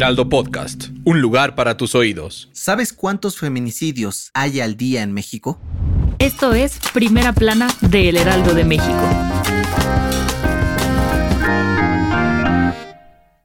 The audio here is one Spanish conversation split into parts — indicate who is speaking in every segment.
Speaker 1: Heraldo Podcast, un lugar para tus oídos.
Speaker 2: ¿Sabes cuántos feminicidios hay al día en México?
Speaker 3: Esto es Primera Plana de El Heraldo de México.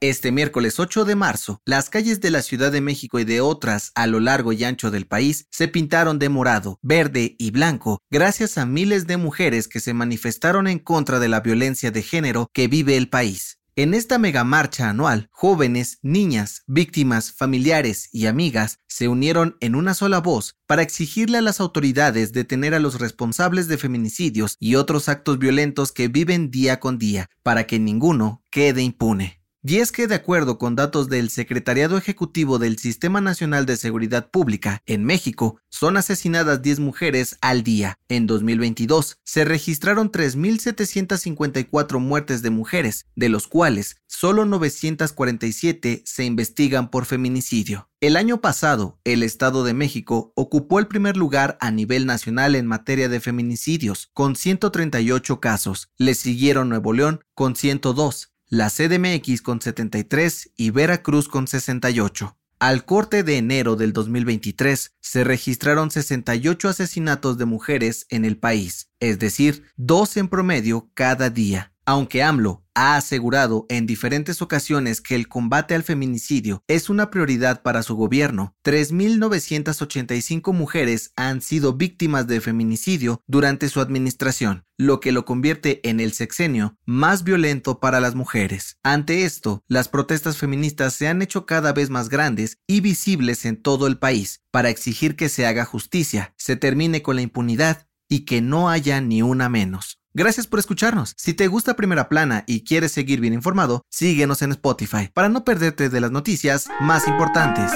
Speaker 2: Este miércoles 8 de marzo, las calles de la Ciudad de México y de otras a lo largo y ancho del país se pintaron de morado, verde y blanco gracias a miles de mujeres que se manifestaron en contra de la violencia de género que vive el país. En esta megamarcha anual, jóvenes, niñas, víctimas, familiares y amigas se unieron en una sola voz para exigirle a las autoridades detener a los responsables de feminicidios y otros actos violentos que viven día con día, para que ninguno quede impune. Y es que de acuerdo con datos del Secretariado Ejecutivo del Sistema Nacional de Seguridad Pública, en México son asesinadas 10 mujeres al día. En 2022 se registraron 3.754 muertes de mujeres, de los cuales solo 947 se investigan por feminicidio. El año pasado, el Estado de México ocupó el primer lugar a nivel nacional en materia de feminicidios, con 138 casos. Le siguieron Nuevo León con 102, la CDMX con 73 y Veracruz con 68. Al corte de enero del 2023 se registraron 68 asesinatos de mujeres en el país, es decir, dos en promedio cada día. Aunque AMLO ha asegurado en diferentes ocasiones que el combate al feminicidio es una prioridad para su gobierno, 3.985 mujeres han sido víctimas de feminicidio durante su administración, lo que lo convierte en el sexenio más violento para las mujeres. Ante esto, las protestas feministas se han hecho cada vez más grandes y visibles en todo el país para exigir que se haga justicia, se termine con la impunidad y que no haya ni una menos. Gracias por escucharnos. Si te gusta Primera Plana y quieres seguir bien informado, síguenos en Spotify para no perderte de las noticias más importantes.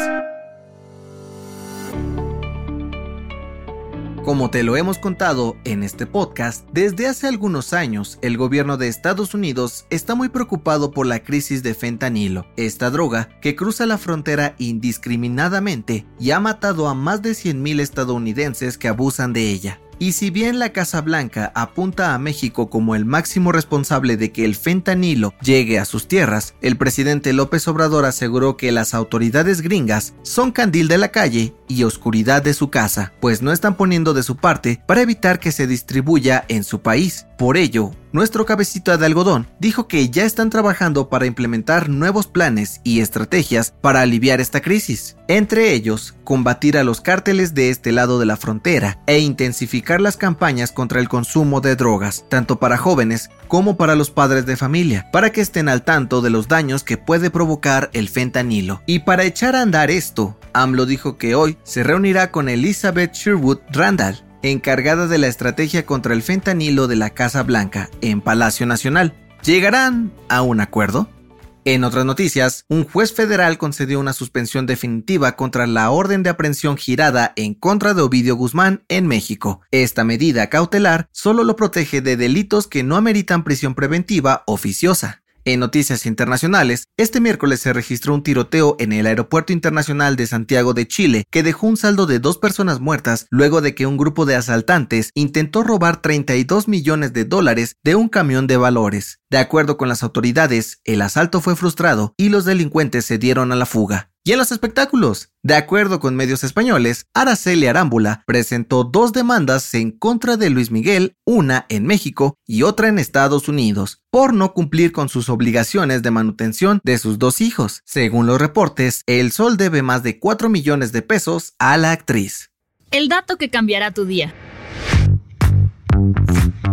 Speaker 2: Como te lo hemos contado en este podcast, desde hace algunos años el gobierno de Estados Unidos está muy preocupado por la crisis de fentanilo, esta droga que cruza la frontera indiscriminadamente y ha matado a más de 100.000 estadounidenses que abusan de ella. Y si bien la Casa Blanca apunta a México como el máximo responsable de que el fentanilo llegue a sus tierras, el presidente López Obrador aseguró que las autoridades gringas son candil de la calle y oscuridad de su casa, pues no están poniendo de su parte para evitar que se distribuya en su país. Por ello, nuestro cabecito de algodón dijo que ya están trabajando para implementar nuevos planes y estrategias para aliviar esta crisis. Entre ellos, combatir a los cárteles de este lado de la frontera e intensificar las campañas contra el consumo de drogas, tanto para jóvenes como para los padres de familia, para que estén al tanto de los daños que puede provocar el fentanilo. Y para echar a andar esto, AMLO dijo que hoy se reunirá con Elizabeth Sherwood Randall, encargada de la estrategia contra el fentanilo de la Casa Blanca en Palacio Nacional. ¿Llegarán a un acuerdo? En otras noticias, un juez federal concedió una suspensión definitiva contra la orden de aprehensión girada en contra de Ovidio Guzmán en México. Esta medida cautelar solo lo protege de delitos que no ameritan prisión preventiva oficiosa. En noticias internacionales, este miércoles se registró un tiroteo en el Aeropuerto Internacional de Santiago de Chile que dejó un saldo de dos personas muertas luego de que un grupo de asaltantes intentó robar 32 millones de dólares de un camión de valores. De acuerdo con las autoridades, el asalto fue frustrado y los delincuentes se dieron a la fuga. Y en los espectáculos, de acuerdo con medios españoles, Araceli Arámbula presentó dos demandas en contra de Luis Miguel, una en México y otra en Estados Unidos, por no cumplir con sus obligaciones de manutención de sus dos hijos. Según los reportes, El Sol debe más de 4 millones de pesos a la actriz.
Speaker 3: El dato que cambiará tu día.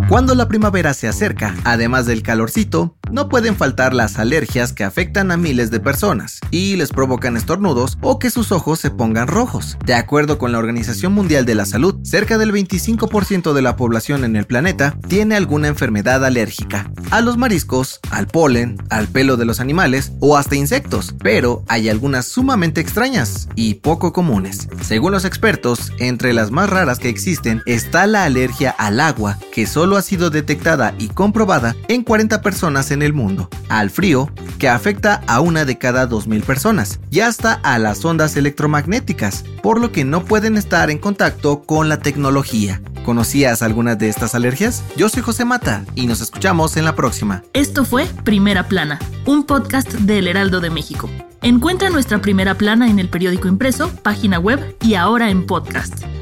Speaker 2: Cuando la primavera se acerca, además del calorcito, no pueden faltar las alergias que afectan a miles de personas y les provocan estornudos o que sus ojos se pongan rojos. De acuerdo con la Organización Mundial de la Salud, cerca del 25% de la población en el planeta tiene alguna enfermedad alérgica. A los mariscos, al polen, al pelo de los animales o hasta insectos, pero hay algunas sumamente extrañas y poco comunes. Según los expertos, entre las más raras que existen está la alergia al agua, que solo ha sido detectada y comprobada en 40 personas el mundo, al frío, que afecta a una de cada 2.000 personas, y hasta a las ondas electromagnéticas, por lo que no pueden estar en contacto con la tecnología. ¿Conocías algunas de estas alergias? Yo soy José Mata y nos escuchamos en la próxima.
Speaker 3: Esto fue Primera Plana, un podcast del Heraldo de México. Encuentra nuestra primera plana en el periódico impreso, página web y ahora en podcast.